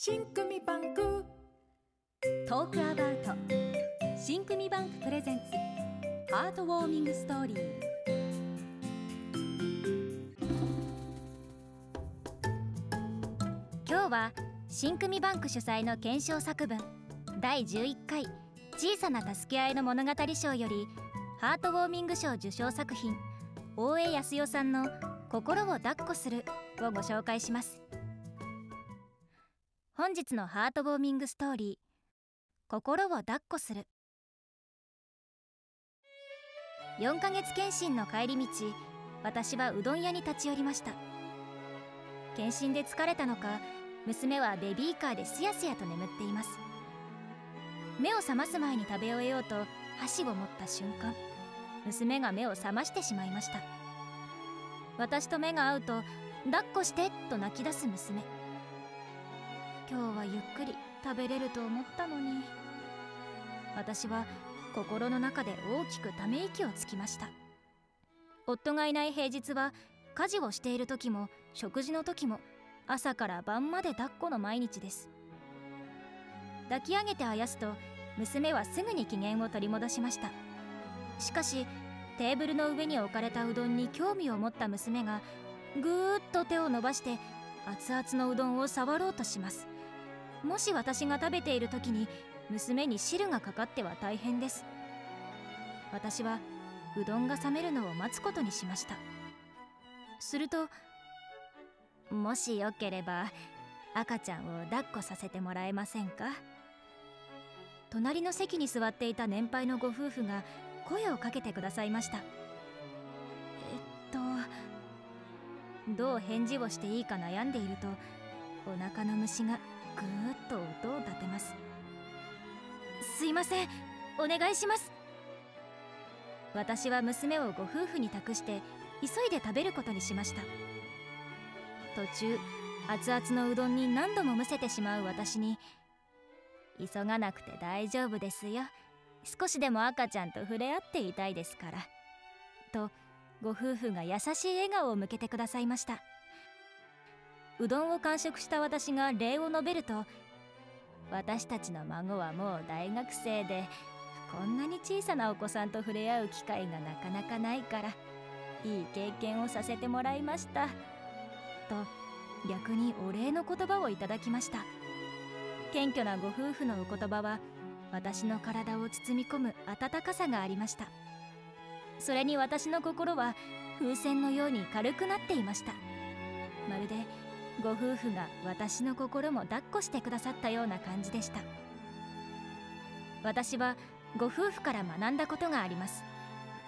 新組バンク。トークアバウト。新組バンクプレゼンツ。ハートウォーミングストーリー。今日は新組バンク主催の検証作文。第11回。小さな助け合いの物語賞よりハートウォーミング賞受賞作品。大江康代さんの心を抱っこするをご紹介します。本日のハートウォーミングストーリー。心を抱っこする。4ヶ月検診の帰り道私はうどん屋に立ち寄りました。検診で疲れたのか娘はベビーカーですやすやと眠っています。目を覚ます前に食べ終えようと箸を持った瞬間娘が目を覚ましてしまいました。私と目が合うと抱っこしてと泣き出す娘。今日はゆっくり食べれると思ったのに。私は心の中で大きくため息をつきました。夫がいない平日は家事をしている時も食事の時も朝から晩まで抱っこの毎日です。抱き上げてあやすと娘はすぐに機嫌を取り戻しました。しかしテーブルの上に置かれたうどんに興味を持った娘がぐーっと手を伸ばして熱々のうどんを触ろうとします。もし私が食べている時に娘に汁がかかっては大変です。私はうどんが冷めるのを待つことにしました。するともしよければ赤ちゃんを抱っこさせてもらえませんか？隣の席に座っていた年配のご夫婦が声をかけてくださいました。えっとどう返事をしていいか悩んでいるとお腹の虫が。ぐーっと音を立てます。すいません。お願いします。私は娘をご夫婦に託して急いで食べることにしました。途中熱々のうどんに何度もむせてしまう私に急がなくて大丈夫ですよ。少しでも赤ちゃんと触れ合っていたいですからとご夫婦が優しい笑顔を向けてくださいました。うどんを完食した私が礼を述べると私たちの孫はもう大学生でこんなに小さなお子さんと触れ合う機会がなかなかないからいい経験をさせてもらいましたと逆にお礼の言葉をいただきました。謙虚なご夫婦のお言葉は私の体を包み込む温かさがありました。それに私の心は風船のように軽くなっていました。まるでご夫婦が私の心も抱っこしてくださったような感じでした。私はご夫婦から学んだことがあります。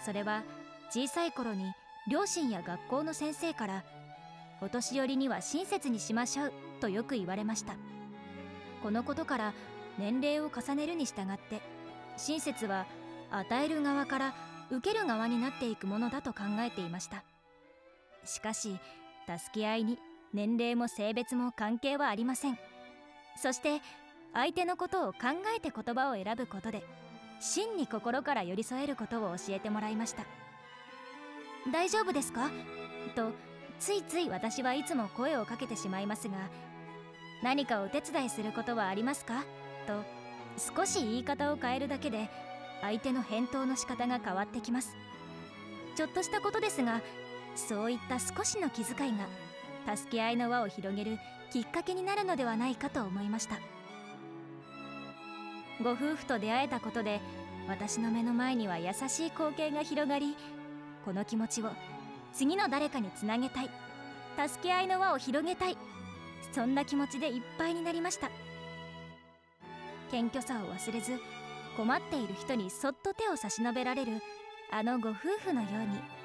それは小さい頃に両親や学校の先生からお年寄りには親切にしましょうとよく言われました。このことから年齢を重ねるに従って親切は与える側から受ける側になっていくものだと考えていました。しかし助け合いに年齢も性別も関係はありません。そして相手のことを考えて言葉を選ぶことで真に心から寄り添えることを教えてもらいました。大丈夫ですか？とついつい私はいつも声をかけてしまいますが何かお手伝いすることはありますか？と少し言い方を変えるだけで相手の返答の仕方が変わってきます。ちょっとしたことですがそういった少しの気遣いが助け合いの輪を広げるきっかけになるのではないかと思いました。ご夫婦と出会えたことで私の目の前には優しい光景が広がりこの気持ちを次の誰かにつなげたい。助け合いの輪を広げたい。そんな気持ちでいっぱいになりました。謙虚さを忘れず困っている人にそっと手を差し伸べられるあのご夫婦のように。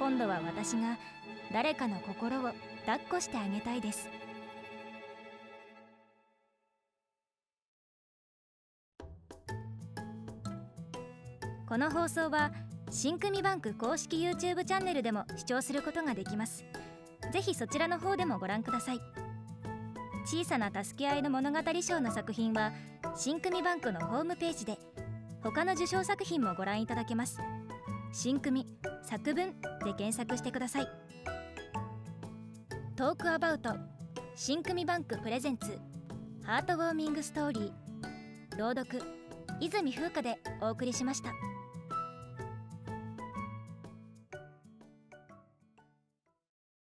今度は私が誰かの心を抱っこしてあげたいです。この放送は新組バンク公式 YouTube チャンネルでも視聴することができます。ぜひそちらの方でもご覧ください。小さな助け合いの物語賞の作品は新組バンクのホームページで他の受賞作品もご覧いただけます。新組作文で検索してくださいトークアバウト新組バンクプレゼンツハートウォーミングストーリー朗読泉風花でお送りしました。